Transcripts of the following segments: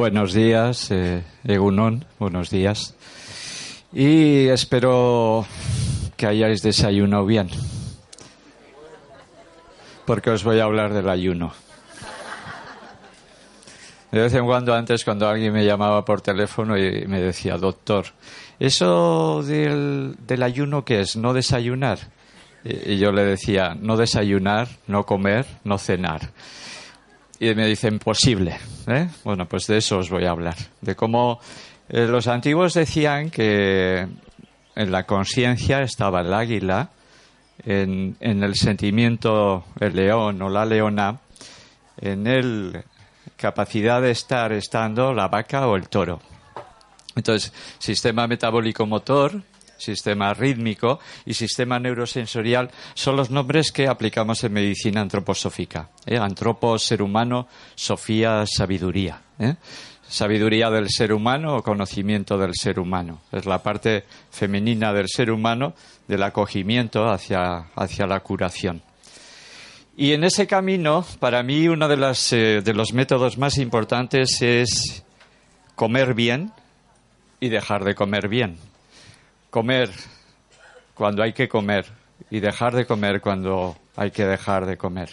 Buenos días, eh, Egunon, buenos días. Y espero que hayáis desayunado bien, porque os voy a hablar del ayuno. De vez en cuando antes, cuando alguien me llamaba por teléfono y me decía, doctor, ¿eso del, ayuno qué es? ¿No desayunar? Y yo le decía, no desayunar, no comer, no cenar y me dicen posible. ¿eh? Bueno, pues de eso os voy a hablar. De cómo eh, los antiguos decían que en la conciencia estaba el águila, en, en, el sentimiento el león o la leona, en el capacidad de estar estando la vaca o el toro. Entonces, sistema metabólico motor, sistema rítmico y sistema neurosensorial son los nombres que aplicamos en medicina antroposófica. ¿eh? Antropo, ser humano, sofía, sabiduría. ¿eh? Sabiduría del ser humano o conocimiento del ser humano. Es la parte femenina del ser humano del acogimiento hacia, hacia la curación. Y en ese camino, para mí, uno de, las, eh, de los métodos más importantes es comer bien y dejar de comer bien comer cuando hay que comer y dejar de comer cuando hay que dejar de comer.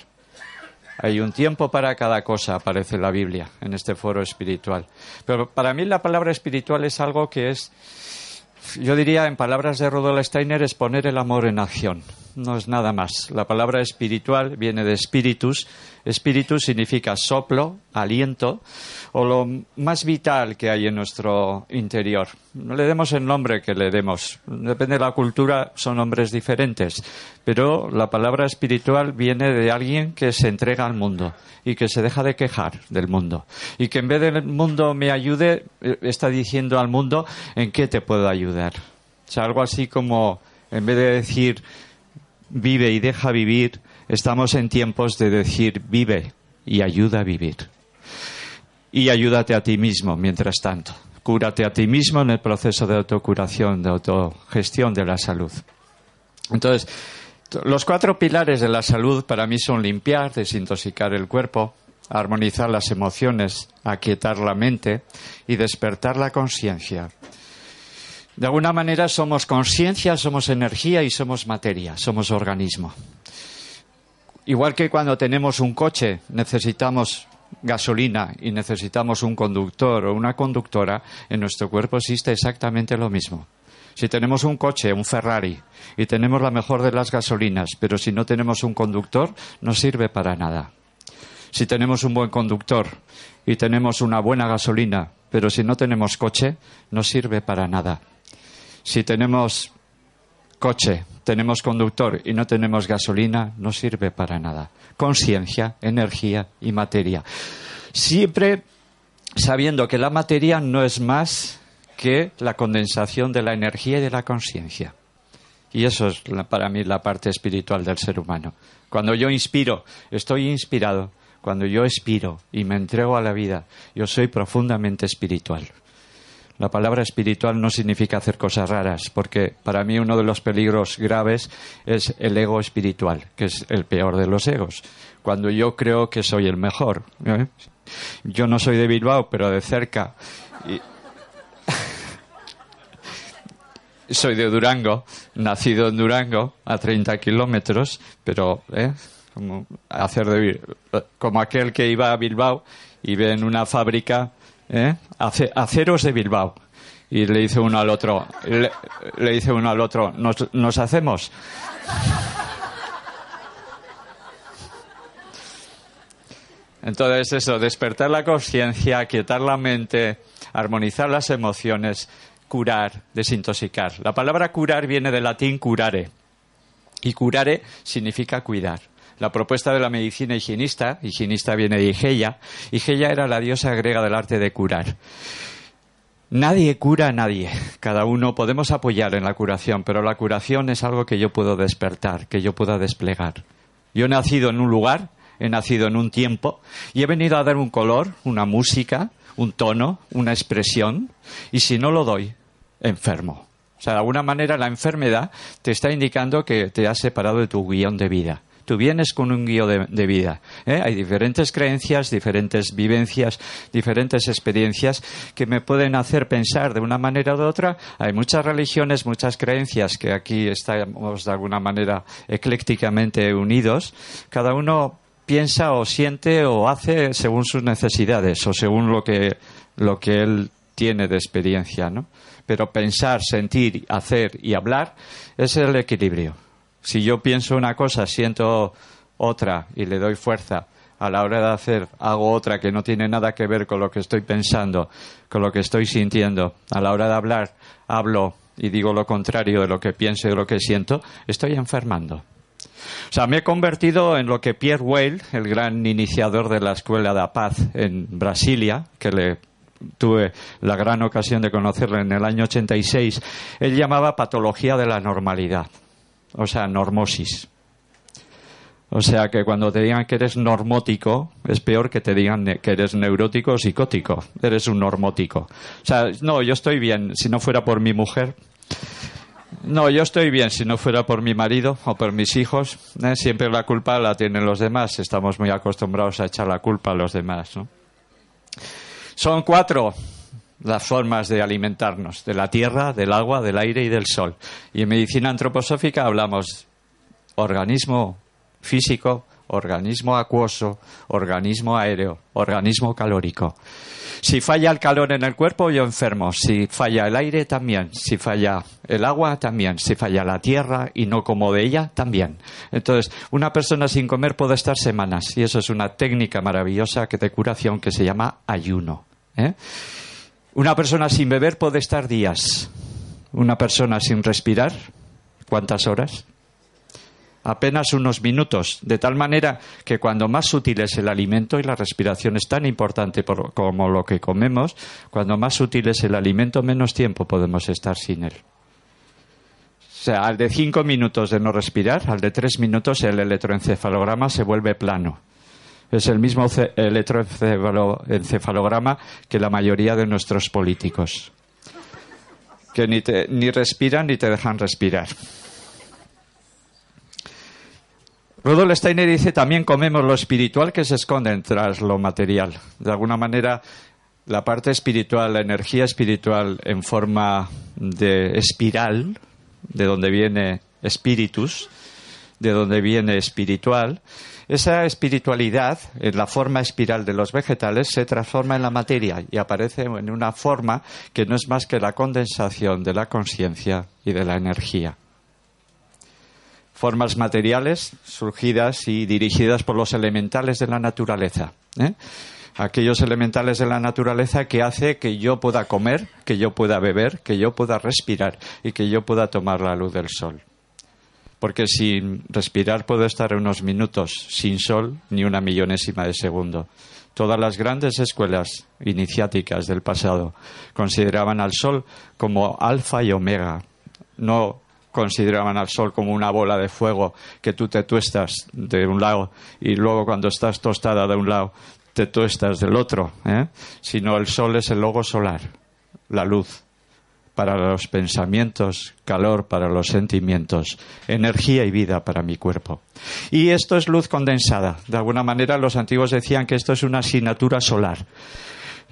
Hay un tiempo para cada cosa, aparece la Biblia en este foro espiritual. Pero para mí la palabra espiritual es algo que es, yo diría en palabras de Rudolf Steiner, es poner el amor en acción. No es nada más. La palabra espiritual viene de spiritus. Espíritu significa soplo, aliento o lo más vital que hay en nuestro interior. No le demos el nombre que le demos. Depende de la cultura, son nombres diferentes. Pero la palabra espiritual viene de alguien que se entrega al mundo y que se deja de quejar del mundo. Y que en vez del mundo me ayude, eh, está diciendo al mundo en qué te puedo ayudar. O sea, algo así como, en vez de decir vive y deja vivir, estamos en tiempos de decir vive y ayuda a vivir y ayúdate a ti mismo mientras tanto. Cúrate a ti mismo en el proceso de autocuración, de autogestión de la salud. Entonces, los cuatro pilares de la salud para mí son limpiar, desintoxicar el cuerpo, armonizar las emociones, aquietar la mente y despertar la conciencia. De alguna manera somos conciencia, somos energía y somos materia, somos organismo. Igual que cuando tenemos un coche necesitamos gasolina y necesitamos un conductor o una conductora, en nuestro cuerpo existe exactamente lo mismo. Si tenemos un coche, un Ferrari, y tenemos la mejor de las gasolinas, pero si no tenemos un conductor, no sirve para nada. Si tenemos un buen conductor y tenemos una buena gasolina, pero si no tenemos coche, no sirve para nada. Si tenemos coche, tenemos conductor y no tenemos gasolina, no sirve para nada. Conciencia, energía y materia. Siempre sabiendo que la materia no es más que la condensación de la energía y de la conciencia. Y eso es para mí la parte espiritual del ser humano. Cuando yo inspiro, estoy inspirado. Cuando yo expiro y me entrego a la vida, yo soy profundamente espiritual. La palabra espiritual no significa hacer cosas raras, porque para mí uno de los peligros graves es el ego espiritual, que es el peor de los egos. Cuando yo creo que soy el mejor. ¿eh? Yo no soy de Bilbao, pero de cerca. soy de Durango, nacido en Durango, a 30 kilómetros, pero ¿eh? como, hacer de, como aquel que iba a Bilbao y ve en una fábrica ¿eh? aceros de Bilbao. Y le dice uno al otro, le, dice uno al otro, ¿nos, nos hacemos? Entonces eso, despertar la conciencia, quietar la mente, armonizar las emociones, curar, desintoxicar. La palabra curar viene del latín curare. Y curare significa cuidar. La propuesta de la medicina higienista, higienista viene de Igeia, Igeia era la diosa griega del arte de curar. Nadie cura a nadie. Cada uno podemos apoyar en la curación, pero la curación es algo que yo puedo despertar, que yo pueda desplegar. Yo he nacido en un lugar, he nacido en un tiempo y he venido a dar un color, una música, un tono, una expresión, y si no lo doy, enfermo. O sea, de alguna manera la enfermedad te está indicando que te has separado de tu guion de vida tú vienes con un guion de, vida. ¿eh? Hay diferentes creencias, diferentes vivencias, diferentes experiencias que me pueden hacer pensar de una manera u de otra. Hay muchas religiones, muchas creencias que aquí estamos de alguna manera eclécticamente unidos. Cada uno piensa o siente o hace según sus necesidades o según lo que, lo que él tiene de experiencia, ¿no? Pero pensar, sentir, hacer y hablar es el equilibrio si yo pienso una cosa, siento otra y le doy fuerza, a la hora de hacer hago otra que no tiene nada que ver con lo que estoy pensando, con lo que estoy sintiendo, a la hora de hablar hablo y digo lo contrario de lo que pienso y de lo que siento, estoy enfermando. O sea, me he convertido en lo que Pierre Weil, el gran iniciador de la Escuela de la Paz en Brasilia, que le tuve la gran ocasión de conocerle en el año 86, él llamaba patología de la normalidad o sea, normosis. O sea que cuando te digan que eres normótico, es peor que te digan que eres neurótico o psicótico. Eres un normótico. O sea, no, yo estoy bien si no fuera por mi mujer. No, yo estoy bien si no fuera por mi marido o por mis hijos. ¿eh? Siempre la culpa la tienen los demás. Estamos muy acostumbrados a echar la culpa a los demás. Son cuatro las formas de alimentarnos, de la tierra, del agua, del aire y del sol. Y en medicina antroposófica hablamos organismo físico, organismo acuoso, organismo aéreo, organismo calórico. Si falla el calor en el cuerpo, yo enfermo. Si falla el aire, también. Si falla el agua, también. Si falla la tierra y no como de ella, también. Entonces, una persona sin comer puede estar semanas. Y eso es una técnica maravillosa que de curación que se llama ayuno. ¿eh? Una persona sin beber puede estar días. Una persona sin respirar, ¿cuántas horas? Apenas unos minutos, de tal manera que cuando más sutil es el alimento y la respiración es tan importante como lo que comemos, cuando más sutil es el alimento, menos tiempo podemos estar sin él. O sea, al de cinco minutos de no respirar, al de tres minutos el electroencefalograma se vuelve plano es el mismo electroencefalograma que la mayoría de nuestros políticos, que ni, ni respiran ni te dejan respirar. Rudolf Steiner dice también comemos lo espiritual que se esconde tras lo material. De alguna manera, la parte espiritual, la energía espiritual en forma de espiral, de donde viene espíritus, de donde viene espiritual, esa espiritualidad, en la forma espiral de los vegetales, se transforma en la materia y aparece en una forma que no es más que la condensación de la conciencia y de la energía. Formas materiales surgidas y dirigidas por los elementales de la naturaleza. ¿eh? aquellos elementales de la naturaleza que hace que yo pueda comer, que yo pueda beber, que yo pueda respirar y que yo pueda tomar la luz del sol porque sin respirar puedo estar unos minutos sin sol ni una millonésima de segundo. Todas las grandes escuelas iniciáticas del pasado consideraban al sol como alfa y omega. No consideraban al sol como una bola de fuego que tú te tuestas de un lado y luego cuando estás tostada de un lado te tuestas del otro, ¿eh? sino el sol es el logo solar, la luz para los pensamientos, calor para los sentimientos, energía y vida para mi cuerpo. Y esto es luz condensada. De alguna manera los antiguos decían que esto es una asignatura solar.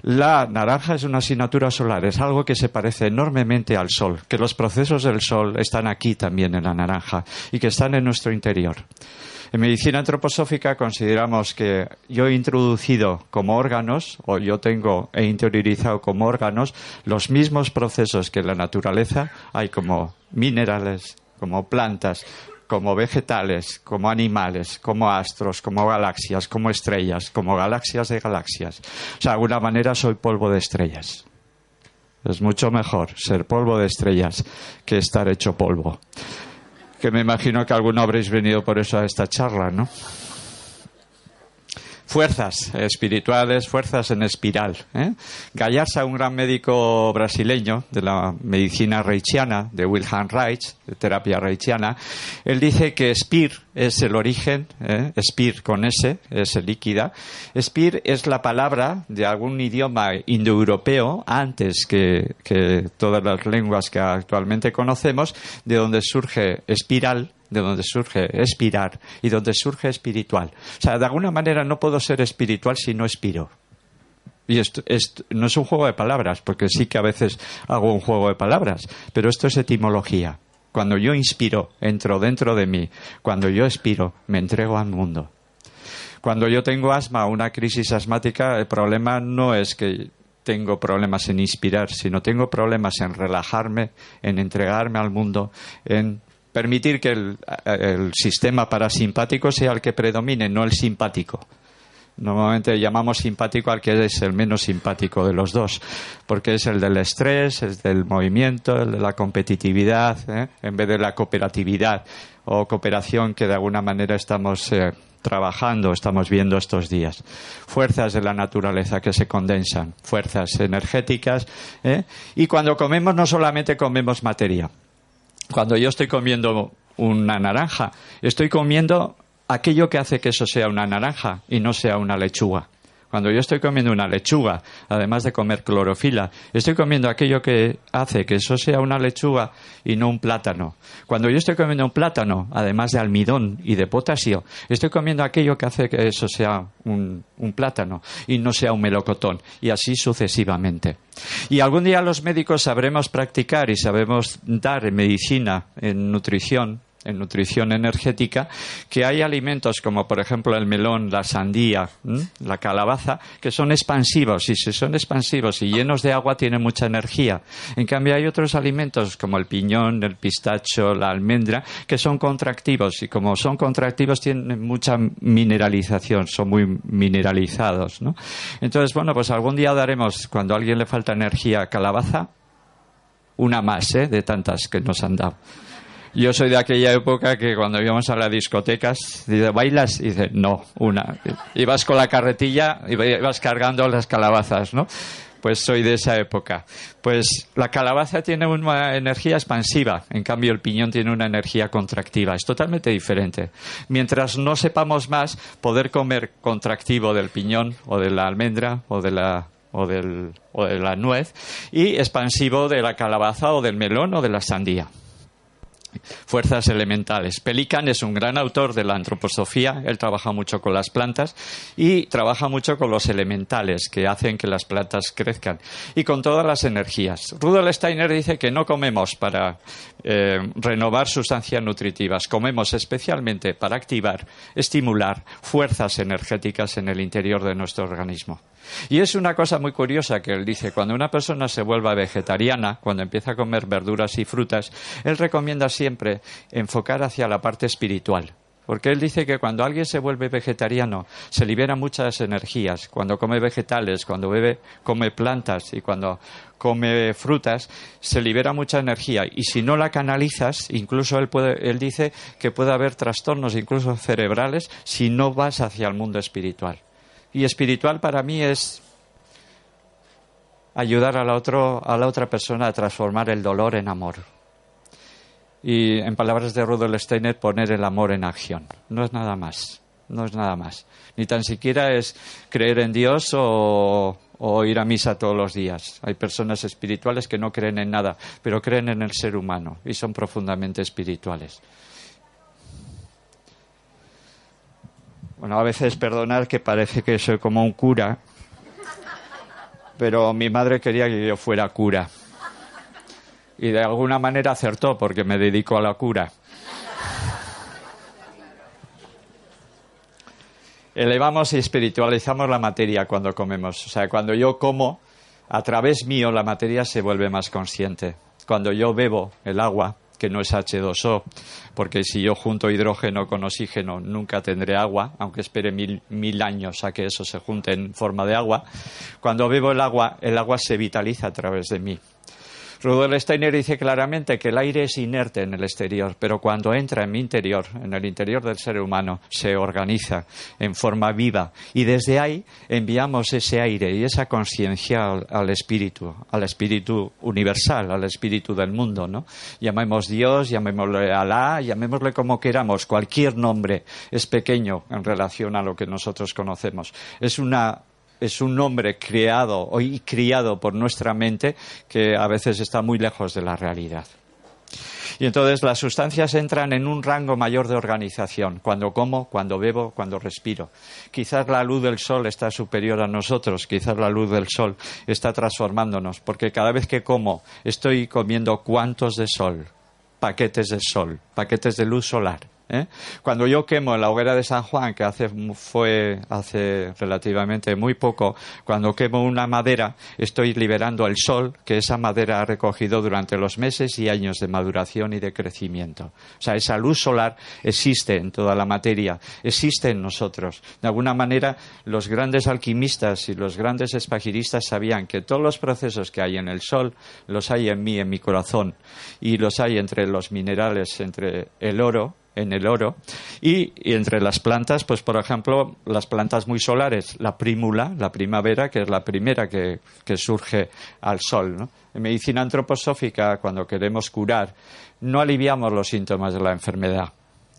La naranja es una asignatura solar, es algo que se parece enormemente al sol, que los procesos del sol están aquí también en la naranja y que están en nuestro interior. En medicina antroposófica consideramos que yo he introducido como órganos, o yo tengo, he interiorizado como órganos, los mismos procesos que en la naturaleza hay como minerales, como plantas, como vegetales, como animales, como astros, como galaxias, como estrellas, como galaxias de galaxias. O sea, de alguna manera soy polvo de estrellas. Es mucho mejor ser polvo de estrellas que estar hecho polvo. Que me imagino que alguno habréis venido por eso a esta charla, ¿no? Fuerzas espirituales, fuerzas en espiral. ¿eh? Gallarza, un gran médico brasileño de la medicina reichiana, de Wilhelm Reich, de terapia reichiana, él dice que Spir es el origen, ¿eh? Spir con S, es líquida. Spir es la palabra de algún idioma indoeuropeo antes que, que todas las lenguas que actualmente conocemos, de donde surge espiral, de donde surge espirar y donde surge espiritual. O sea, de alguna manera no puedo ser espiritual si no expiro. Y esto, no es un juego de palabras, porque sí que a veces hago un juego de palabras, pero esto es etimología. Cuando yo inspiro, entro dentro de mí. Cuando yo expiro, me entrego al mundo. Cuando yo tengo asma o una crisis asmática, el problema no es que tengo problemas en inspirar, sino tengo problemas en relajarme, en entregarme al mundo, en permitir que el, sistema parasimpático sea el que predomine, no el simpático. Normalmente llamamos simpático al que es el menos simpático de los dos, porque es el del estrés, el del movimiento, el de la competitividad, ¿eh? en vez de la cooperatividad o cooperación que de alguna manera estamos eh, trabajando, estamos viendo estos días. Fuerzas de la naturaleza que se condensan, fuerzas energéticas. ¿eh? Y cuando comemos no solamente comemos materia, cuando yo estoy comiendo una naranja, estoy comiendo aquello que hace que eso sea una naranja y no sea una lechuga. Cuando yo estoy comiendo una lechuga, además de comer clorofila, estoy comiendo aquello que hace que eso sea una lechuga y no un plátano. Cuando yo estoy comiendo un plátano, además de almidón y de potasio, estoy comiendo aquello que hace que eso sea un, plátano y no sea un melocotón. Y así sucesivamente. Y algún día los médicos sabremos practicar y sabemos dar en medicina, en nutrición, en nutrición energética, que hay alimentos como por ejemplo el melón, la sandía, la calabaza, que son expansivos y si son expansivos y llenos de agua tienen mucha energía. En cambio hay otros alimentos como el piñón, el pistacho, la almendra, que son contractivos y como son contractivos tienen mucha mineralización, son muy mineralizados. ¿no? Entonces, bueno, pues algún día daremos, cuando a alguien le falta energía, calabaza, una más ¿eh? de tantas que nos han dado. Yo soy de aquella época que cuando íbamos a las discotecas, dice, ¿bailas? Y dice, no, una. Ibas con la carretilla y ibas cargando las calabazas, ¿no? Pues soy de esa época. Pues la calabaza tiene una energía expansiva, en cambio el piñón tiene una energía contractiva. Es totalmente diferente. Mientras no sepamos más, poder comer contractivo del piñón o de la almendra o de la o, del, o de la nuez y expansivo de la calabaza o del melón o de la sandía fuerzas elementales. Pelican es un gran autor de la antroposofía, él trabaja mucho con las plantas y trabaja mucho con los elementales que hacen que las plantas crezcan y con todas las energías. Rudolf Steiner dice que no comemos para eh, renovar sustancias nutritivas, comemos especialmente para activar, estimular fuerzas energéticas en el interior de nuestro organismo. Y es una cosa muy curiosa que él dice, cuando una persona se vuelva vegetariana, cuando empieza a comer verduras y frutas, él recomienda siempre enfocar hacia la parte espiritual. Porque él dice que cuando alguien se vuelve vegetariano se liberan muchas energías. Cuando come vegetales, cuando bebe, come plantas y cuando come frutas, se libera mucha energía. Y si no la canalizas, incluso él, puede, él dice que puede haber trastornos, incluso cerebrales, si no vas hacia el mundo espiritual. Y espiritual para mí es ayudar a la, a la otra persona a transformar el dolor en amor. Y en palabras de Rudolf Steiner, poner el amor en acción. No es nada más. No es nada más. Ni tan siquiera es creer en Dios o, ir a misa todos los días. Hay personas espirituales que no creen en nada, pero creen en el ser humano y son profundamente espirituales. Bueno, a veces perdonar que parece que soy como un cura, pero mi madre quería que yo fuera cura. Y de alguna manera acertó porque me dedico a la cura. Elevamos y espiritualizamos la materia cuando comemos. O sea, cuando yo como, a través mío la materia se vuelve más consciente. Cuando yo bebo el agua, que no es H2O, porque si yo junto hidrógeno con oxígeno nunca tendré agua, aunque espere mil, mil años a que eso se junte en forma de agua. Cuando bebo el agua, el agua se vitaliza a través de mí. Rudolf Steiner dice claramente que el aire es inerte en el exterior, pero cuando entra en mi interior, en el interior del ser humano, se organiza en forma viva y desde ahí enviamos ese aire y esa conciencia al, espíritu, al espíritu universal, al espíritu del mundo, ¿no? Llamemos Dios, llamémosle Alá, llamémosle como queramos, cualquier nombre es pequeño en relación a lo que nosotros conocemos. Es una es un nombre creado y criado por nuestra mente que a veces está muy lejos de la realidad. Y entonces las sustancias entran en un rango mayor de organización, cuando como, cuando bebo, cuando respiro. Quizás la luz del sol está superior a nosotros, quizás la luz del sol está transformándonos, porque cada vez que como estoy comiendo cuantos de sol, paquetes de sol, paquetes de luz solar. ¿Eh? Cuando yo quemo la hoguera de San Juan, que hace, fue hace relativamente muy poco, cuando quemo una madera, estoy liberando el sol que esa madera ha recogido durante los meses y años de maduración y de crecimiento. O sea, esa luz solar existe en toda la materia, existe en nosotros. De alguna manera, los grandes alquimistas y los grandes espagiristas sabían que todos los procesos que hay en el sol los hay en mí, en mi corazón, y los hay entre los minerales, entre el oro, en el oro. Y, entre las plantas, pues por ejemplo, las plantas muy solares, la prímula, la primavera, que es la primera que, surge al sol. En medicina antroposófica, cuando queremos curar, no aliviamos los síntomas de la enfermedad.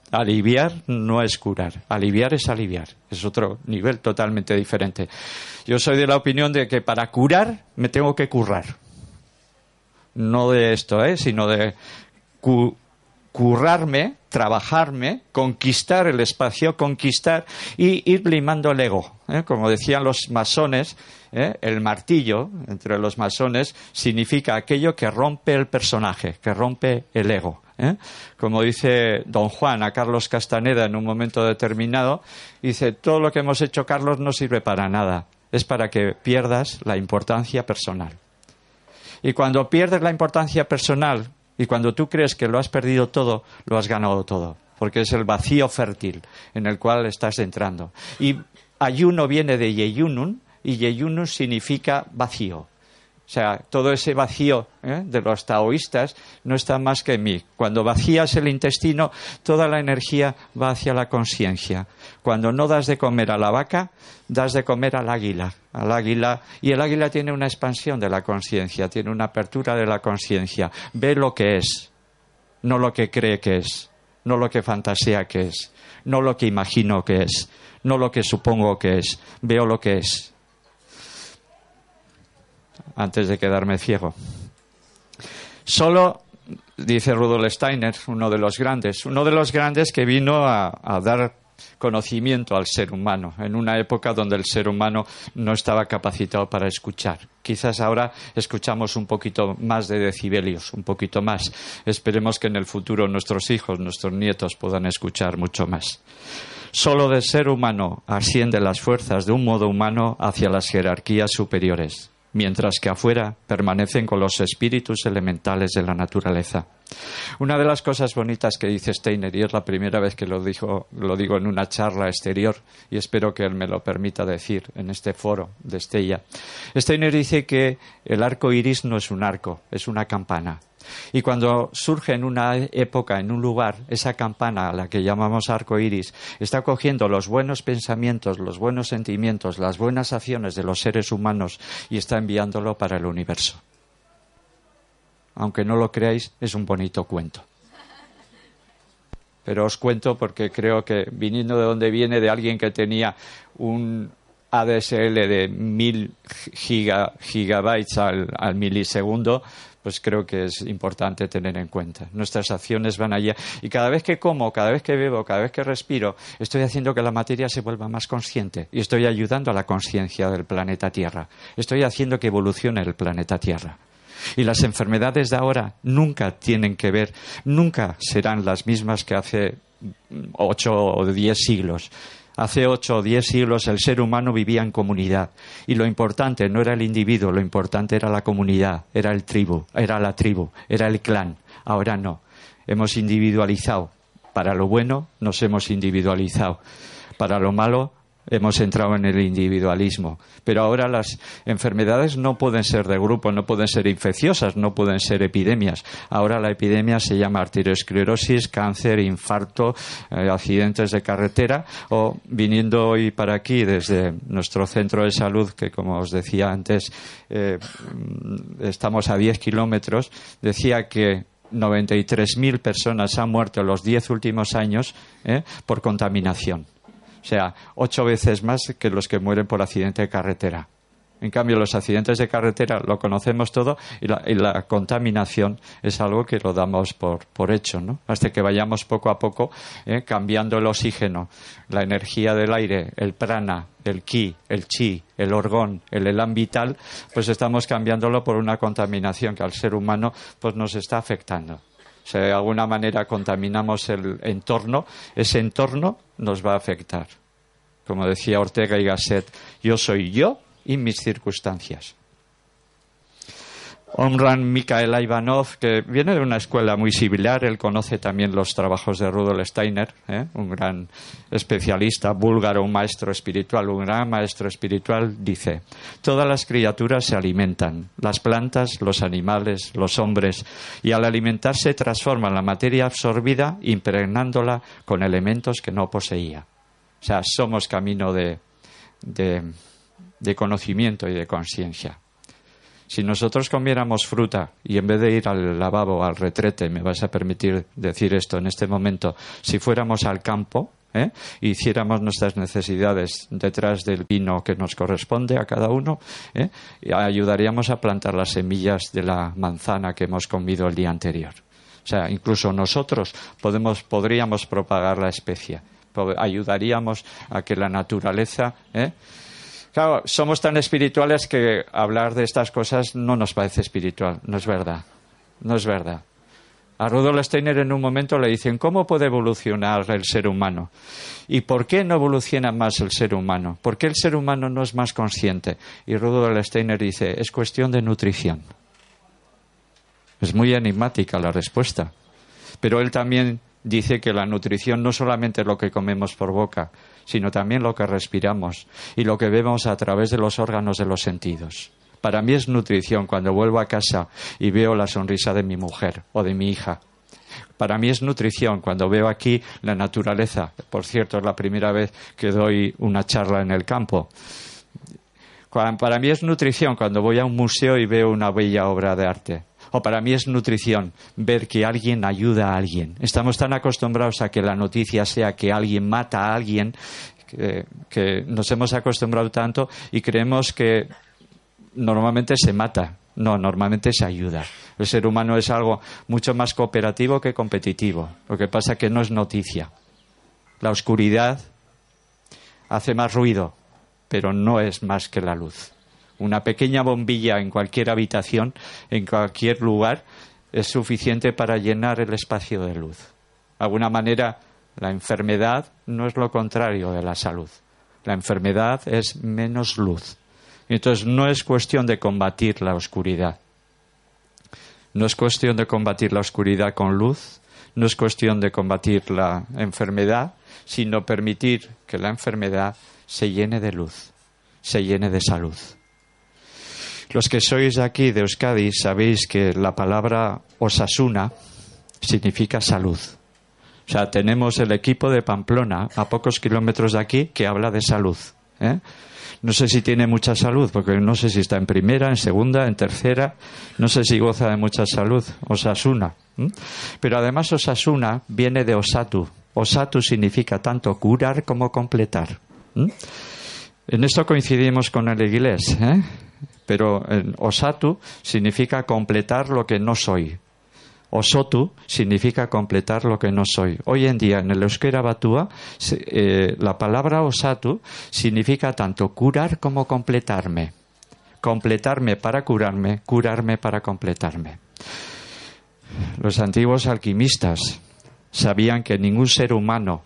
Aliviar no es curar, aliviar es aliviar, es otro nivel totalmente diferente. Yo soy de la opinión de que para curar me tengo que currar. No de esto, ¿eh? sino de currarme, trabajarme, conquistar el espacio, conquistar y ir limando el ego. ¿eh? Como decían los masones, ¿eh? el martillo entre los masones significa aquello que rompe el personaje, que rompe el ego. ¿eh? Como dice don Juan a Carlos Castaneda en un momento determinado, dice, todo lo que hemos hecho, Carlos, no sirve para nada, es para que pierdas la importancia personal. Y cuando pierdes la importancia personal y cuando tú crees que lo has perdido todo, lo has ganado todo, porque es el vacío fértil en el cual estás entrando. Y ayuno viene de yeyunun, y yeyunun significa vacío. O sea, todo ese vacío ¿eh? de los taoístas no está más que en mí. Cuando vacías el intestino, toda la energía va hacia la conciencia. Cuando no das de comer a la vaca, das de comer al águila. Al águila y el águila tiene una expansión de la conciencia, tiene una apertura de la conciencia. Ve lo que es, no lo que cree que es, no lo que fantasea que es, no lo que imagino que es, no lo que supongo que es. Veo lo que es antes de quedarme ciego. Solo, dice Rudolf Steiner, uno de los grandes, uno de los grandes que vino a, dar conocimiento al ser humano, en una época donde el ser humano no estaba capacitado para escuchar. Quizás ahora escuchamos un poquito más de decibelios, un poquito más. Esperemos que en el futuro nuestros hijos, nuestros nietos puedan escuchar mucho más. Solo del ser humano ascienden las fuerzas de un modo humano hacia las jerarquías superiores mientras que afuera permanecen con los espíritus elementales de la naturaleza. Una de las cosas bonitas que dice Steiner, y es la primera vez que lo, lo digo en una charla exterior, y espero que él me lo permita decir en este foro de Estella, Steiner dice que el arco iris no es un arco, es una campana. Y cuando surge en una época, en un lugar, esa campana a la que llamamos arco iris, está cogiendo los buenos pensamientos, los buenos sentimientos, las buenas acciones de los seres humanos y está enviándolo para el universo. Aunque no lo creáis, es un bonito cuento. Pero os cuento porque creo que viniendo de donde viene, de alguien que tenía un ADSL de mil gigabytes al milisegundo, pues creo que es importante tener en cuenta. Nuestras acciones van allá. Y cada vez que como, cada vez que bebo, cada vez que respiro, estoy haciendo que la materia se vuelva más consciente y estoy ayudando a la conciencia del planeta Tierra. Estoy haciendo que evolucione el planeta Tierra. Y las enfermedades de ahora nunca tienen que ver, nunca serán las mismas que hace ocho o diez siglos. Hace ocho o diez siglos el ser humano vivía en comunidad y lo importante no era el individuo, lo importante era la comunidad, era el tribu, era la tribu, era el clan. Ahora no. hemos individualizado. Para lo bueno nos hemos individualizado. Para lo malo hemos entrado en el individualismo. Pero ahora las enfermedades no pueden ser de grupo, no pueden ser infecciosas, no pueden ser epidemias. Ahora la epidemia se llama arteriosclerosis, cáncer, infarto, eh, accidentes de carretera o viniendo hoy para aquí desde nuestro centro de salud, que como os decía antes, eh, estamos a 10 kilómetros, decía que 93.000 personas han muerto en los 10 últimos años eh, por contaminación. O sea, ocho veces más que los que mueren por accidente de carretera. En cambio, los accidentes de carretera lo conocemos todo y la, contaminación es algo que lo damos por, por hecho, ¿no? Hasta que vayamos poco a poco eh, cambiando el oxígeno, la energía del aire, el prana, el ki, el chi, el orgón, el elan vital, pues estamos cambiándolo por una contaminación que al ser humano pues nos está afectando si de alguna manera contaminamos el entorno, ese entorno nos va a afectar. Como decía Ortega y Gasset, yo soy yo y mis circunstancias. Omran Mikhail Ivanov, que viene de una escuela muy similar, él conoce también los trabajos de Rudolf Steiner, ¿eh? un gran especialista búlgaro, un maestro espiritual, un gran maestro espiritual, dice, todas las criaturas se alimentan, las plantas, los animales, los hombres, y al alimentarse transforman la materia absorbida impregnándola con elementos que no poseía. O sea, somos camino de, de conocimiento y de conciencia. Si nosotros comiéramos fruta y en vez de ir al lavabo, al retrete, me vas a permitir decir esto en este momento, si fuéramos al campo, ¿eh? hiciéramos nuestras necesidades detrás del vino que nos corresponde a cada uno, ¿eh? ayudaríamos a plantar las semillas de la manzana que hemos comido el día anterior. O sea, incluso nosotros podemos, podríamos propagar la especie, ayudaríamos a que la naturaleza ¿eh? Claro, somos tan espirituales que hablar de estas cosas no nos parece espiritual, no es verdad, no es verdad. A Rudolf Steiner en un momento le dicen, ¿cómo puede evolucionar el ser humano? ¿Y por qué no evoluciona más el ser humano? ¿Por qué el ser humano no es más consciente? Y Rudolf Steiner dice, es cuestión de nutrición. Es muy enigmática la respuesta. Pero él también dice que la nutrición no solamente es lo que comemos por boca, sino también lo que respiramos y lo que vemos a través de los órganos de los sentidos. Para mí es nutrición cuando vuelvo a casa y veo la sonrisa de mi mujer o de mi hija. Para mí es nutrición cuando veo aquí la naturaleza. Por cierto, es la primera vez que doy una charla en el campo. Para mí es nutrición cuando voy a un museo y veo una bella obra de arte o para mí es nutrición ver que alguien ayuda a alguien. Estamos tan acostumbrados a que la noticia sea que alguien mata a alguien que, nos hemos acostumbrado tanto y creemos que normalmente se mata. No, normalmente se ayuda. El ser humano es algo mucho más cooperativo que competitivo. Lo que pasa es que no es noticia. La oscuridad hace más ruido, pero no es más que la luz. Una pequeña bombilla en cualquier habitación, en cualquier lugar, es suficiente para llenar el espacio de luz. De alguna manera, la enfermedad no es lo contrario de la salud. La enfermedad es menos luz. Entonces, no es cuestión de combatir la oscuridad. No es cuestión de combatir la oscuridad con luz, no es cuestión de combatir la enfermedad, sino permitir que la enfermedad se llene de luz, se llene de salud. Los que sois aquí de Euskadi sabéis que la palabra Osasuna significa salud. O sea, tenemos el equipo de Pamplona, a pocos kilómetros de aquí, que habla de salud. ¿eh? No sé si tiene mucha salud, porque no sé si está en primera, en segunda, en tercera, no sé si goza de mucha salud, Osasuna. Pero además Osasuna viene de Osatu. Osatu significa tanto curar como completar. En esto coincidimos con el inglés. ¿eh? Pero osatu significa completar lo que no soy. Osotu significa completar lo que no soy. Hoy en día en el euskera batúa eh, la palabra osatu significa tanto curar como completarme. Completarme para curarme, curarme para completarme. Los antiguos alquimistas sabían que ningún ser humano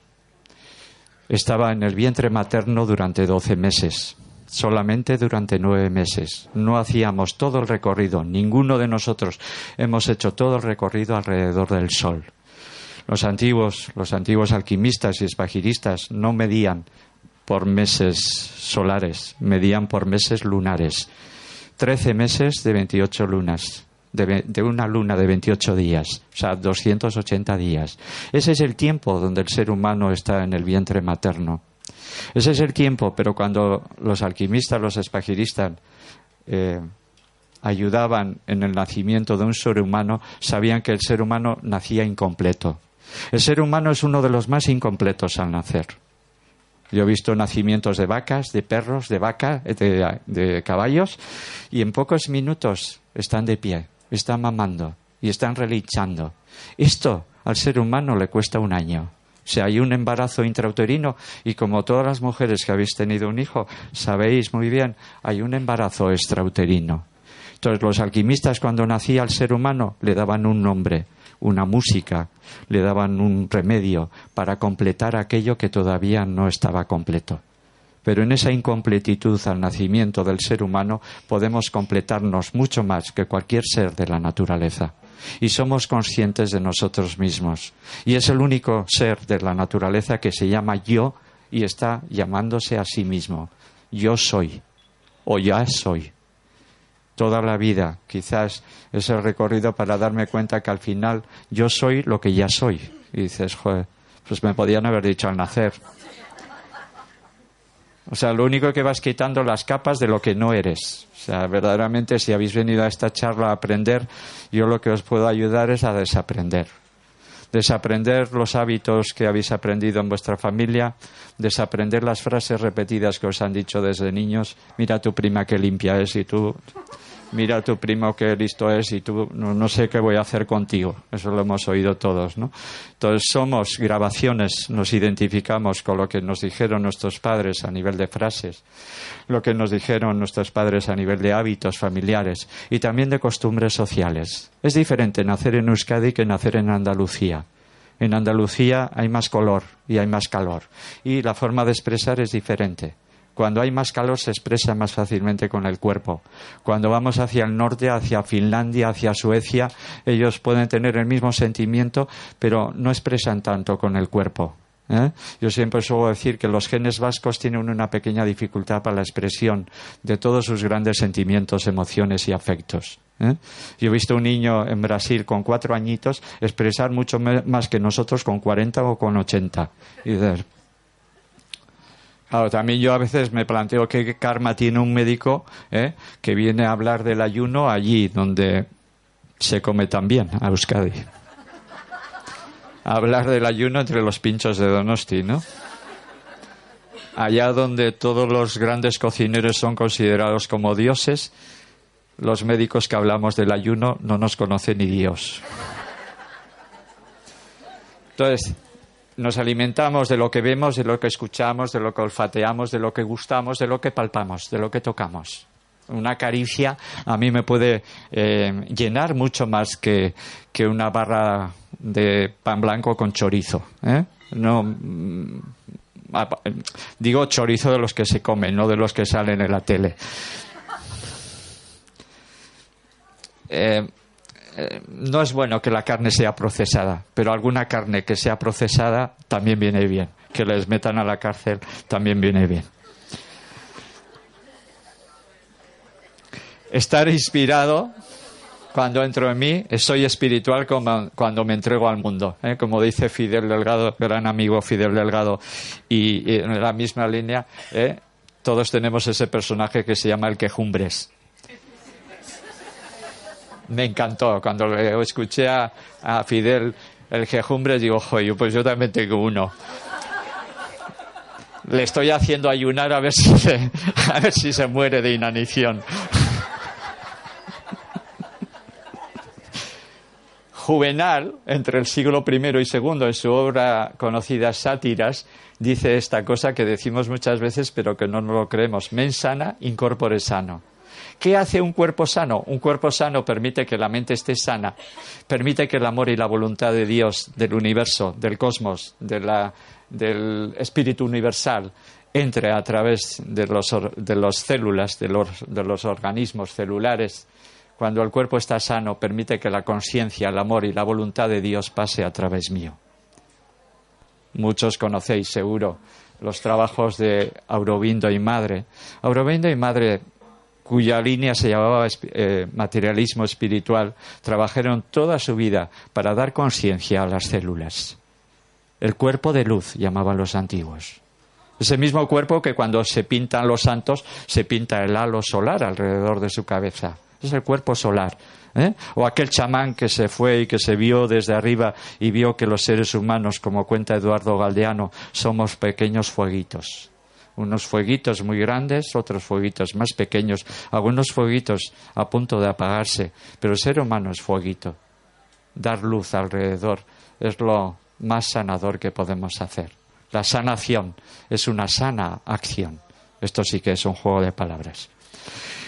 estaba en el vientre materno durante doce meses solamente durante nueve meses. No hacíamos todo el recorrido, ninguno de nosotros hemos hecho todo el recorrido alrededor del Sol. Los antiguos, los antiguos alquimistas y espagiristas no medían por meses solares, medían por meses lunares. Trece meses de veintiocho lunas, de, de, una luna de 28 días, o sea, 280 días. Ese es el tiempo donde el ser humano está en el vientre materno. Ese es el tiempo, pero cuando los alquimistas, los espagiristas, eh, ayudaban en el nacimiento de un ser humano, sabían que el ser humano nacía incompleto. El ser humano es uno de los más incompletos al nacer. Yo he visto nacimientos de vacas, de perros, de vacas, de, de, caballos, y en pocos minutos están de pie, están mamando y están relinchando. Esto al ser humano le cuesta un año. Si hay un embarazo intrauterino y como todas las mujeres que habéis tenido un hijo, sabéis muy bien, hay un embarazo extrauterino. Entonces los alquimistas cuando nacía el ser humano le daban un nombre, una música, le daban un remedio para completar aquello que todavía no estaba completo. Pero en esa incompletitud al nacimiento del ser humano podemos completarnos mucho más que cualquier ser de la naturaleza y somos conscientes de nosotros mismos. Y es el único ser de la naturaleza que se llama yo y está llamándose a sí mismo. Yo soy o ya soy. Toda la vida quizás es el recorrido para darme cuenta que al final yo soy lo que ya soy. Y dices, joder, pues me podían haber dicho al nacer. O sea, lo único que vas quitando las capas de lo que no eres. O sea, verdaderamente si habéis venido a esta charla a aprender, yo lo que os puedo ayudar es a desaprender. Desaprender los hábitos que habéis aprendido en vuestra familia, desaprender las frases repetidas que os han dicho desde niños. Mira tu prima que limpia es y tú mira a tu primo qué listo es y tú no, sé qué voy a hacer contigo. Eso lo hemos oído todos, ¿no? Entonces somos grabaciones, nos identificamos con lo que nos dijeron nuestros padres a nivel de frases, lo que nos dijeron nuestros padres a nivel de hábitos familiares y también de costumbres sociales. Es diferente nacer en Euskadi que nacer en Andalucía. En Andalucía hay más color y hay más calor y la forma de expresar es diferente. Cuando hay más calor se expresa más fácilmente con el cuerpo. Cuando vamos hacia el norte, hacia Finlandia, hacia Suecia, ellos pueden tener el mismo sentimiento, pero no expresan tanto con el cuerpo. ¿eh? Yo siempre suelo decir que los genes vascos tienen una pequeña dificultad para la expresión de todos sus grandes sentimientos, emociones y afectos. ¿eh? Yo he visto un niño en Brasil con cuatro añitos expresar mucho más que nosotros con cuarenta o con ochenta. Y dices, Claro, también yo a veces me planteo qué karma tiene un médico ¿eh? que viene a hablar del ayuno allí donde se come también, a Euskadi. hablar del ayuno entre los pinchos de Donosti, ¿no? Allá donde todos los grandes cocineros son considerados como dioses, los médicos que hablamos del ayuno no nos conocen ni Dios. Entonces, nos alimentamos de lo que vemos, de lo que escuchamos, de lo que olfateamos, de lo que gustamos, de lo que palpamos, de lo que tocamos. Una caricia a mí me puede eh, llenar mucho más que, una barra de pan blanco con chorizo. ¿eh? No, mm, digo chorizo de los que se comen, no de los que salen en la tele. Eh, eh, no es bueno que la carne sea procesada, pero alguna carne que sea procesada también viene bien. Que les metan a la cárcel también viene bien. Estar inspirado cuando entro en mí, soy espiritual como cuando me entrego al mundo. ¿eh? Como dice Fidel Delgado, gran amigo Fidel Delgado, y, en la misma línea, ¿eh? todos tenemos ese personaje que se llama el quejumbres me encantó. Cuando escuché a, Fidel el quejumbre, digo, pues yo también tengo uno. Le estoy haciendo ayunar a ver si se, a ver si se muere de inanición. Juvenal, entre el siglo I y II, en su obra conocida Sátiras, dice esta cosa que decimos muchas veces, pero que no nos lo creemos. Men sana, incorpore sano. ¿Qué hace un cuerpo sano? Un cuerpo sano permite que la mente esté sana, permite que el amor y la voluntad de Dios, del universo, del cosmos, del espíritu universal, entre a través de los, las células, de los, de los organismos celulares, cuando el cuerpo está sano, permite que la conciencia, el amor y la voluntad de Dios pase a través mío. Muchos conocéis seguro los trabajos de Aurobindo y Madre. Aurobindo y Madre, cuya línea se llamaba eh, materialismo espiritual, trabajaron toda su vida para dar conciencia a las células. El cuerpo de luz llamaban los antiguos. Ese mismo cuerpo que cuando se pintan los santos se pinta el halo solar alrededor de su cabeza. Es el cuerpo solar. ¿eh? O aquel chamán que se fue y que se vio desde arriba y vio que los seres humanos, como cuenta Eduardo Galdeano, somos pequeños fueguitos. Unos fueguitos muy grandes, otros fueguitos más pequeños, algunos fueguitos a punto de apagarse, pero el ser humano es fueguito. Dar luz alrededor es lo más sanador que podemos hacer. La sanación es una sana acción. Esto sí que es un juego de palabras.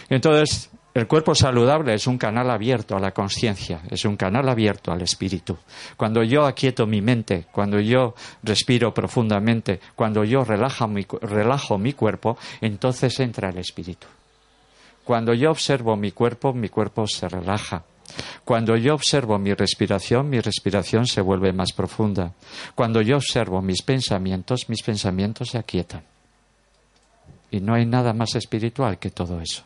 Entonces, el cuerpo saludable es un canal abierto a la conciencia, es un canal abierto al espíritu. Cuando yo aquieto mi mente, cuando yo respiro profundamente, cuando yo relajo mi, relajo mi cuerpo, entonces entra el espíritu. Cuando yo observo mi cuerpo, mi cuerpo se relaja. Cuando yo observo mi respiración, mi respiración se vuelve más profunda. Cuando yo observo mis pensamientos, mis pensamientos se aquietan. Y no hay nada más espiritual que todo eso.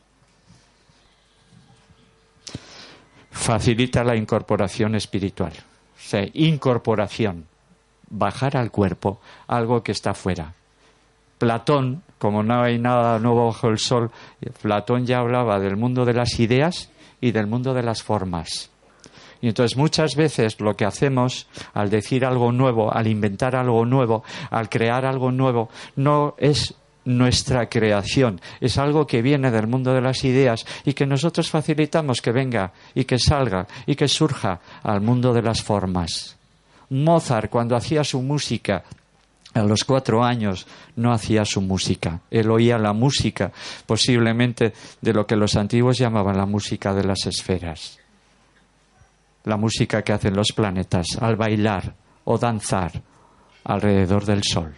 Facilita la incorporación espiritual. O incorporación, bajar al cuerpo algo que está fuera. Platón, como no hay nada nuevo bajo el sol, Platón ya hablaba del mundo de las ideas y del mundo de las formas. Y entonces muchas veces lo que hacemos al decir algo nuevo, al inventar algo nuevo, al crear algo nuevo, no es nuestra creación. Es algo que viene del mundo de las ideas y que nosotros facilitamos que venga y que salga y que surja al mundo de las formas. Mozart, cuando hacía su música, a los cuatro años no hacía su música. Él oía la música, posiblemente de lo que los antiguos llamaban la música de las esferas. La música que hacen los planetas al bailar o danzar alrededor del sol.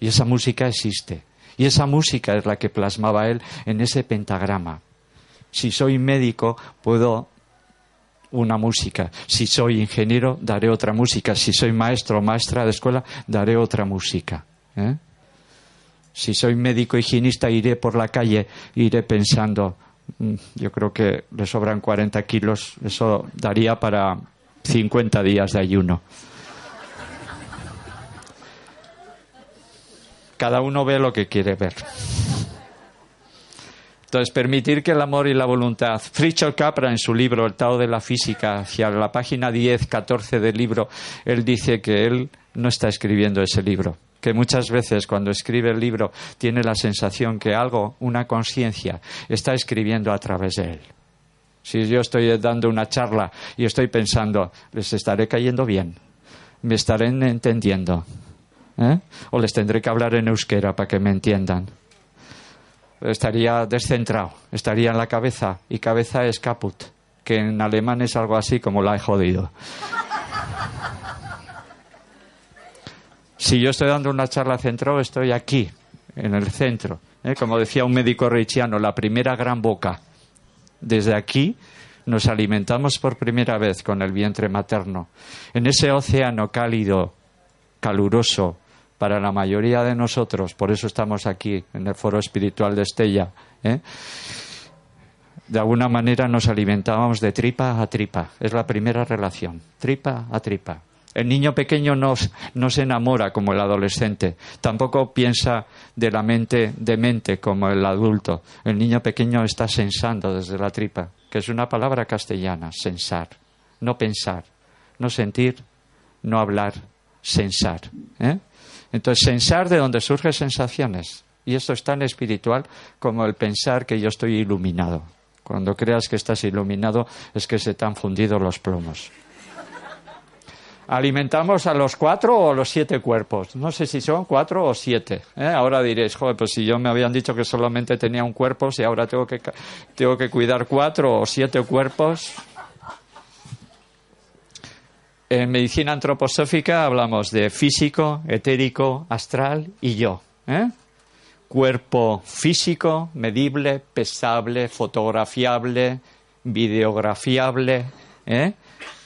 Y esa música existe. Y esa música es la que plasmaba él en ese pentagrama. Si soy médico, puedo una música. Si soy ingeniero, daré otra música. Si soy maestro o maestra de escuela, daré otra música. ¿eh? Si soy médico higienista, iré por la calle, iré pensando, mm, yo creo que le sobran 40 kilos, eso daría para 50 días de ayuno. Cada uno ve lo que quiere ver. Entonces, permitir que el amor y la voluntad. Fritjof Capra, en su libro El Tao de la Física, hacia la página 10, 14 del libro, él dice que él no está escribiendo ese libro. Que muchas veces cuando escribe el libro tiene la sensación que algo, una conciencia, está escribiendo a través de él. Si yo estoy dando una charla y estoy pensando, les estaré cayendo bien, me estaré entendiendo, ¿Eh? O les tendré que hablar en euskera para que me entiendan. Estaría descentrado, estaría en la cabeza, y cabeza es caput, que en alemán es algo así como la he jodido. Si yo estoy dando una charla centrado, estoy aquí, en el centro. ¿eh? Como decía un médico reichiano, la primera gran boca. Desde aquí nos alimentamos por primera vez con el vientre materno. En ese océano cálido, caluroso, para la mayoría de nosotros, por eso estamos aquí en el foro espiritual de Estella, ¿eh? de alguna manera nos alimentábamos de tripa a tripa. Es la primera relación, tripa a tripa. El niño pequeño no, no, se enamora como el adolescente, tampoco piensa de la mente de mente como el adulto. El niño pequeño está sensando desde la tripa, que es una palabra castellana, sensar, no pensar, no sentir, no hablar, sensar. ¿eh? Entonces, sensar de donde surgen sensaciones. Y esto es tan espiritual como el pensar que yo estoy iluminado. Cuando creas que estás iluminado es que se te han fundido los plomos. Alimentamos a los cuatro o los siete cuerpos. No sé si son cuatro o siete. ¿eh? Ahora diréis, joder, pues si yo me habían dicho que solamente tenía un cuerpo, si ahora tengo que, tengo que cuidar cuatro o siete cuerpos. En medicina antroposófica hablamos de físico, etérico, astral y yo. ¿eh? cuerpo físico, medible, pesable, fotografiable, videografiable, ¿eh?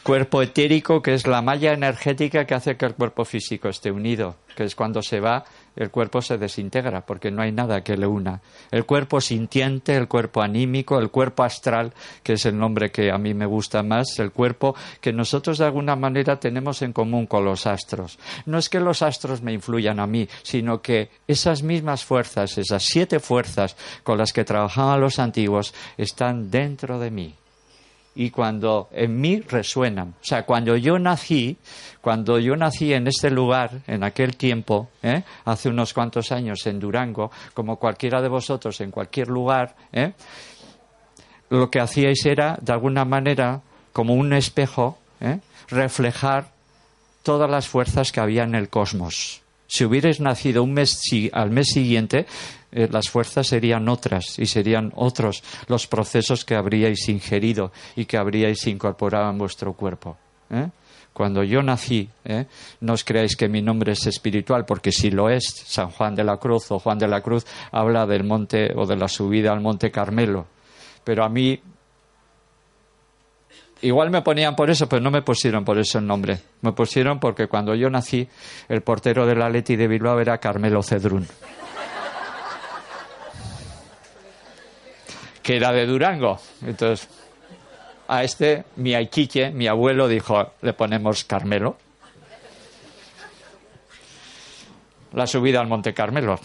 cuerpo etérico, que es la malla energética que hace que el cuerpo físico esté unido, que es cuando se va, el cuerpo se desintegra, porque no hay nada que le una. El cuerpo sintiente, el cuerpo anímico, el cuerpo astral, que es el nombre que a mí me gusta más, el cuerpo que nosotros de alguna manera tenemos en común con los astros. No es que los astros me influyan a mí, sino que esas mismas fuerzas, esas siete fuerzas con las que trabajaban los antiguos, están dentro de mí y cuando en mí resuenan. O sea, cuando yo nací, cuando yo nací en este lugar, en aquel tiempo, ¿eh? hace unos cuantos años en Durango, como cualquiera de vosotros en cualquier lugar, ¿eh? lo que hacíais era, de alguna manera, como un espejo, ¿eh? reflejar todas las fuerzas que había en el cosmos. Si hubierais nacido un mes, al mes siguiente, eh, las fuerzas serían otras y serían otros los procesos que habríais ingerido y que habríais incorporado en vuestro cuerpo. ¿eh? Cuando yo nací, ¿eh? no os creáis que mi nombre es espiritual, porque si lo es, San Juan de la Cruz o Juan de la Cruz habla del monte o de la subida al monte Carmelo. Pero a mí Igual me ponían por eso, pero no me pusieron por eso el nombre. Me pusieron porque cuando yo nací, el portero de la Leti de Bilbao era Carmelo Cedrún. Que era de Durango. Entonces, a este, mi aiquiche, mi abuelo, dijo, le ponemos Carmelo. La subida al Monte Carmelo.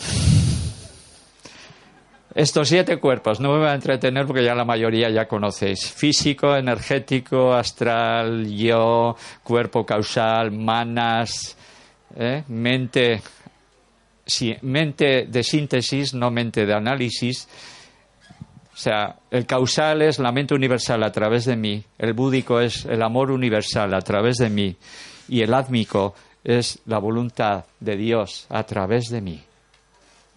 Estos siete cuerpos, no me voy a entretener porque ya la mayoría ya conocéis. Físico, energético, astral, yo, cuerpo causal, manas, ¿eh? mente, mente de síntesis, no mente de análisis. O sea, el causal es la mente universal a través de mí, el búdico es el amor universal a través de mí y el átmico es la voluntad de Dios a través de mí.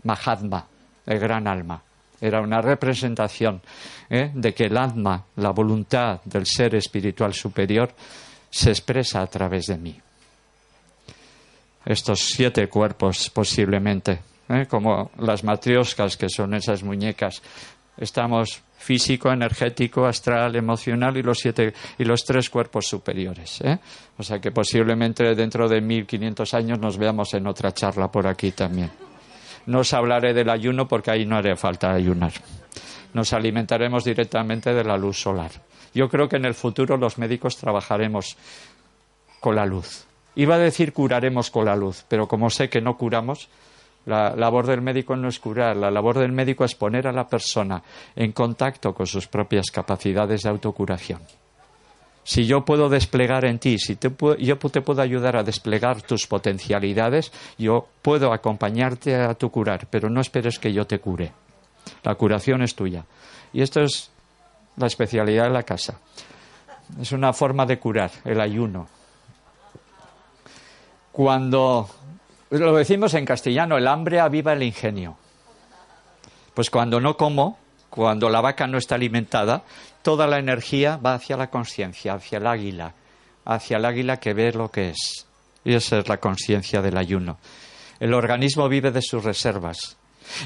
Mahatma el gran alma. Era una representación ¿eh? de que el alma, la voluntad del ser espiritual superior, se expresa a través de mí. Estos siete cuerpos, posiblemente, ¿eh? como las matrioscas, que son esas muñecas, estamos físico, energético, astral, emocional y los siete y los tres cuerpos superiores. ¿eh? O sea que posiblemente dentro de 1500 años nos veamos en otra charla por aquí también. No os hablaré del ayuno porque ahí no haré falta ayunar. Nos alimentaremos directamente de la luz solar. Yo creo que en el futuro los médicos trabajaremos con la luz. Iba a decir curaremos con la luz, pero como sé que no curamos, la labor del médico no es curar, la labor del médico es poner a la persona en contacto con sus propias capacidades de autocuración si yo puedo desplegar en ti, si yo te puedo ayudar a desplegar tus potencialidades, yo puedo acompañarte a tu curar, pero no esperes que yo te cure. La curación es tuya. Y esto es la especialidad de la casa. Es una forma de curar, el ayuno. Cuando lo decimos en castellano, el hambre aviva el ingenio. Pues cuando no como, cuando la vaca no está alimentada, toda la energía va hacia la conciencia, hacia el águila, hacia el águila que ve lo que es. Y esa es la conciencia del ayuno. El organismo vive de sus reservas.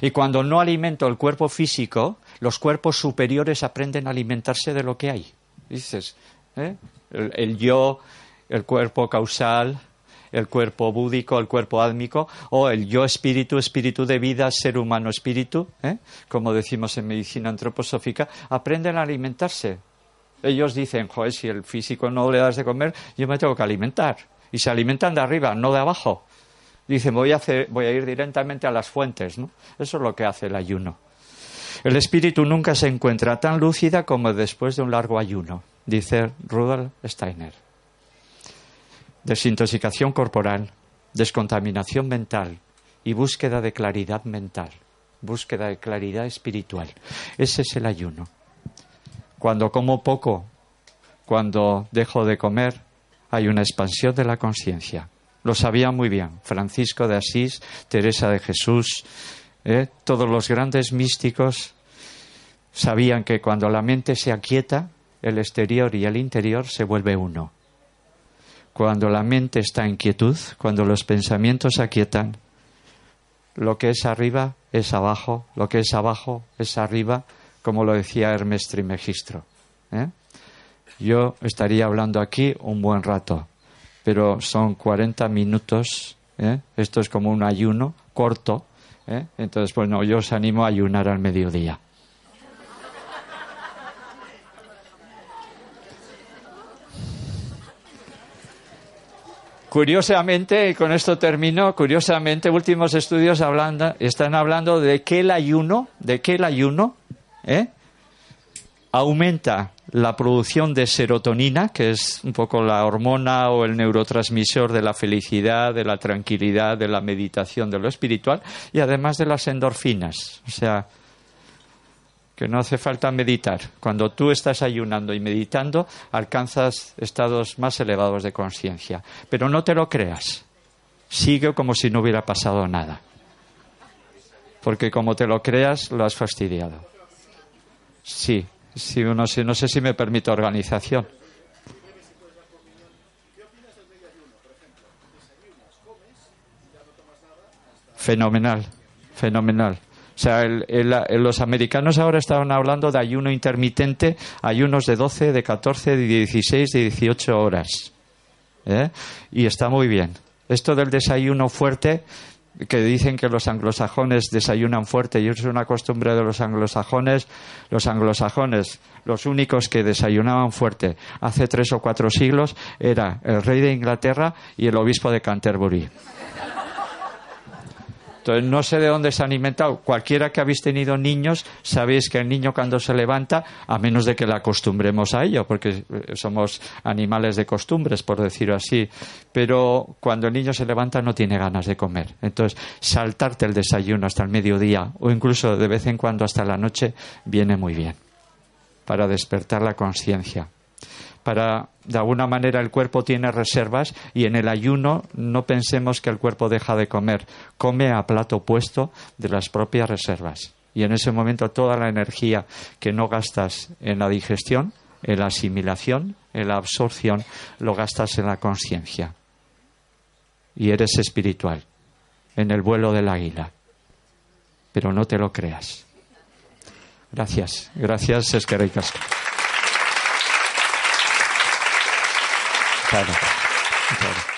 Y cuando no alimento el cuerpo físico, los cuerpos superiores aprenden a alimentarse de lo que hay. Dices, ¿eh? el yo, el cuerpo causal, el cuerpo búdico, el cuerpo ádmico, o el yo espíritu, espíritu de vida, ser humano espíritu, ¿eh? como decimos en medicina antroposófica, aprenden a alimentarse. Ellos dicen, joder, si el físico no le das de comer, yo me tengo que alimentar. Y se alimentan de arriba, no de abajo. Dicen, voy a, hacer, voy a ir directamente a las fuentes. ¿no? Eso es lo que hace el ayuno. El espíritu nunca se encuentra tan lúcida como después de un largo ayuno, dice Rudolf Steiner desintoxicación corporal, descontaminación mental y búsqueda de claridad mental, búsqueda de claridad espiritual. Ese es el ayuno. Cuando como poco, cuando dejo de comer, hay una expansión de la conciencia. Lo sabía muy bien Francisco de Asís, Teresa de Jesús, ¿eh? todos los grandes místicos sabían que cuando la mente se aquieta, el exterior y el interior se vuelve uno. Cuando la mente está en quietud, cuando los pensamientos se aquietan, lo que es arriba es abajo, lo que es abajo es arriba, como lo decía Hermes Trimegistro. ¿eh? Yo estaría hablando aquí un buen rato, pero son 40 minutos. ¿eh? Esto es como un ayuno corto. ¿eh? Entonces, bueno, yo os animo a ayunar al mediodía. Curiosamente, y con esto termino, curiosamente, últimos estudios están hablando de que el ayuno, de que el ayuno, ¿eh? aumenta la producción de serotonina, que es un poco la hormona o el neurotransmisor de la felicidad, de la tranquilidad, de la meditación, de lo espiritual, y además de las endorfinas. O sea, que no hace falta meditar. Cuando tú estás ayunando y meditando, alcanzas estados más elevados de conciencia. Pero no te lo creas. Sigue como si no hubiera pasado nada. Porque como te lo creas, lo has fastidiado. Sí, sí, no sé si me permite organización. Fenomenal, fenomenal. O sea, los americanos ahora estaban hablando de ayuno intermitente, ayunos de 12, de 14, de 16, de 18 horas. ¿eh? Y está muy bien. Esto del desayuno fuerte, que dicen que los anglosajones desayunan fuerte y es una costumbre de los anglosajones. Los anglosajones, los únicos que desayunaban fuerte hace tres o cuatro siglos, era el rey de Inglaterra y el obispo de Canterbury. Entonces, no sé de dónde se han inventado. Cualquiera que habéis tenido niños, sabéis que el niño cuando se levanta, a menos de que le acostumbremos a ello, porque eh, somos animales de costumbres, por decirlo así, pero cuando el niño se levanta no tiene ganas de comer. Entonces, saltarte el desayuno hasta el mediodía o incluso de vez en cuando hasta la noche viene muy bien para despertar la conciencia para, de alguna manera, el cuerpo tiene reservas y en el ayuno no pensemos que el cuerpo deja de comer, come a plato puesto de las propias reservas. Y en ese momento toda la energía que no gastas en la digestión, en la asimilación, en la absorción, lo gastas en la conciencia. Y eres espiritual, en el vuelo del águila. Pero no te lo creas. Gracias. Gracias, Esquerricas. Claro. claro.